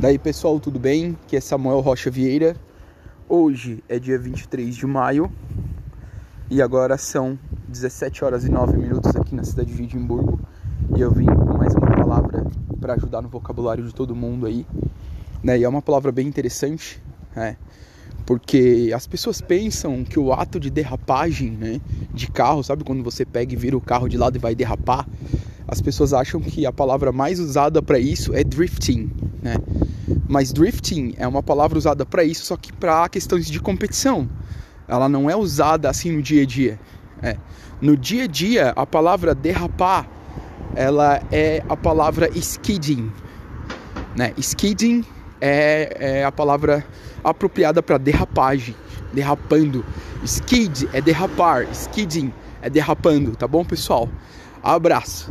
Daí pessoal, tudo bem? Aqui é Samuel Rocha Vieira. Hoje é dia 23 de maio e agora são 17 horas e 9 minutos aqui na cidade de Edimburgo e eu vim com mais uma palavra para ajudar no vocabulário de todo mundo aí. Né? E é uma palavra bem interessante, né? porque as pessoas pensam que o ato de derrapagem né, de carro, sabe quando você pega e vira o carro de lado e vai derrapar, as pessoas acham que a palavra mais usada para isso é drifting, né? Mas drifting é uma palavra usada para isso, só que para questões de competição. Ela não é usada assim no dia a dia. É. No dia a dia, a palavra derrapar, ela é a palavra skidding. Né? Skidding é, é a palavra apropriada para derrapagem, derrapando. Skid é derrapar, skidding é derrapando, tá bom, pessoal? Abraço.